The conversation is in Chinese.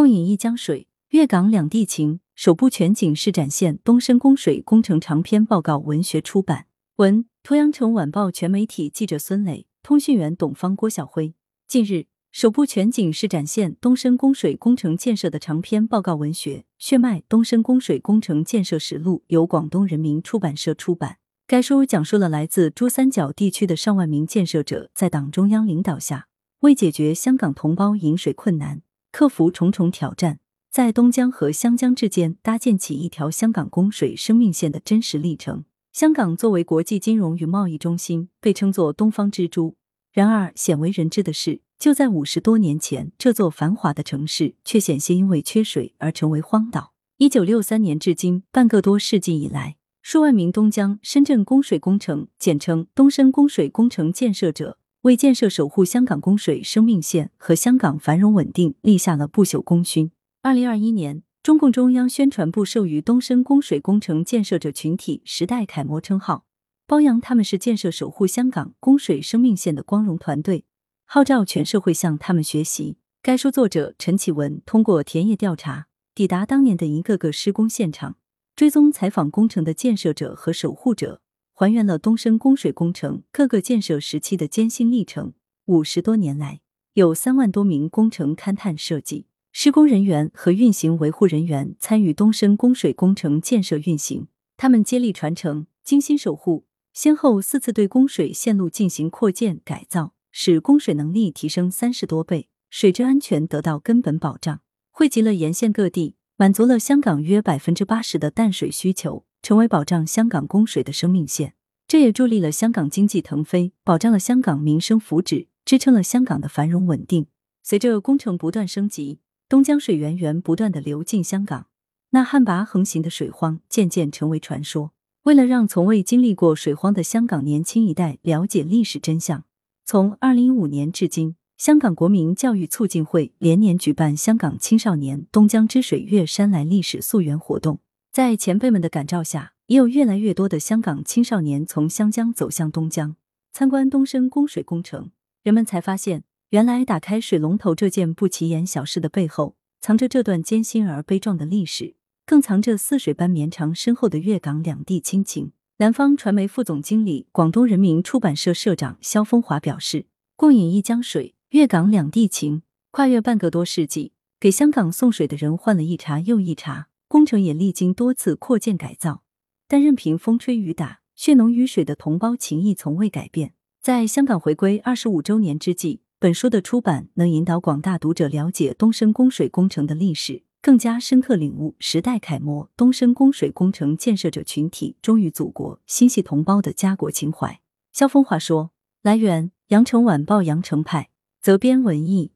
共饮一江水，粤港两地情，首部全景式展现东深供水工程长篇报告文学出版。文：鄱阳城晚报全媒体记者孙磊，通讯员董芳、郭晓辉。近日，首部全景式展现东深供水工程建设的长篇报告文学《血脉：东深供水工程建设实录》由广东人民出版社出版。该书讲述了来自珠三角地区的上万名建设者，在党中央领导下，为解决香港同胞饮水困难，克服重重挑战，在东江和湘江之间搭建起一条香港供水生命线的真实历程。香港作为国际金融与贸易中心，被称作“东方之珠”。然而，鲜为人知的是，就在五十多年前，这座繁华的城市却险些因为缺水而成为荒岛。一九六三年至今，半个多世纪以来。数万名东江、深圳供水工程（简称东深供水工程）建设者，为建设守护香港供水生命线和香港繁荣稳定立下了不朽功勋。二零二一年，中共中央宣传部授予东深供水工程建设者群体“时代楷模”称号，褒扬他们是建设守护香港供水生命线的光荣团队，号召全社会向他们学习。该书作者陈启文通过田野调查，抵达当年的一个个施工现场。追踪采访工程的建设者和守护者，还原了东深供水工程各个建设时期的艰辛历程。五十多年来，有三万多名工程勘探设计、施工人员和运行维护人员参与东深供水工程建设运行。他们接力传承、精心守护，先后四次对供水线路进行扩建改造，使供水能力提升三十多倍，水质安全得到根本保障。汇集了沿线各地。满足了香港约百分之八十的淡水需求，成为保障香港供水的生命线。这也助力了香港经济腾飞，保障了香港民生福祉，支撑了香港的繁荣稳定。随着工程不断升级，东江水源源不断的流进香港，那旱魃横行的水荒渐渐成为传说。为了让从未经历过水荒的香港年轻一代了解历史真相，从二零一五年至今。香港国民教育促进会连年举办香港青少年东江之水月山来历史溯源活动，在前辈们的感召下，也有越来越多的香港青少年从湘江走向东江，参观东深供水工程。人们才发现，原来打开水龙头这件不起眼小事的背后，藏着这段艰辛而悲壮的历史，更藏着似水般绵长深厚的粤港两地亲情。南方传媒副总经理、广东人民出版社社长肖风华表示：“共饮一江水。”粤港两地情，跨越半个多世纪，给香港送水的人换了一茬又一茬，工程也历经多次扩建改造，但任凭风吹雨打，血浓于水的同胞情谊从未改变。在香港回归二十五周年之际，本书的出版能引导广大读者了解东深供水工程的历史，更加深刻领悟时代楷模东深供水工程建设者群体忠于祖国、心系同胞的家国情怀。肖风华说：“来源：羊城晚报羊城派。”责编文艺。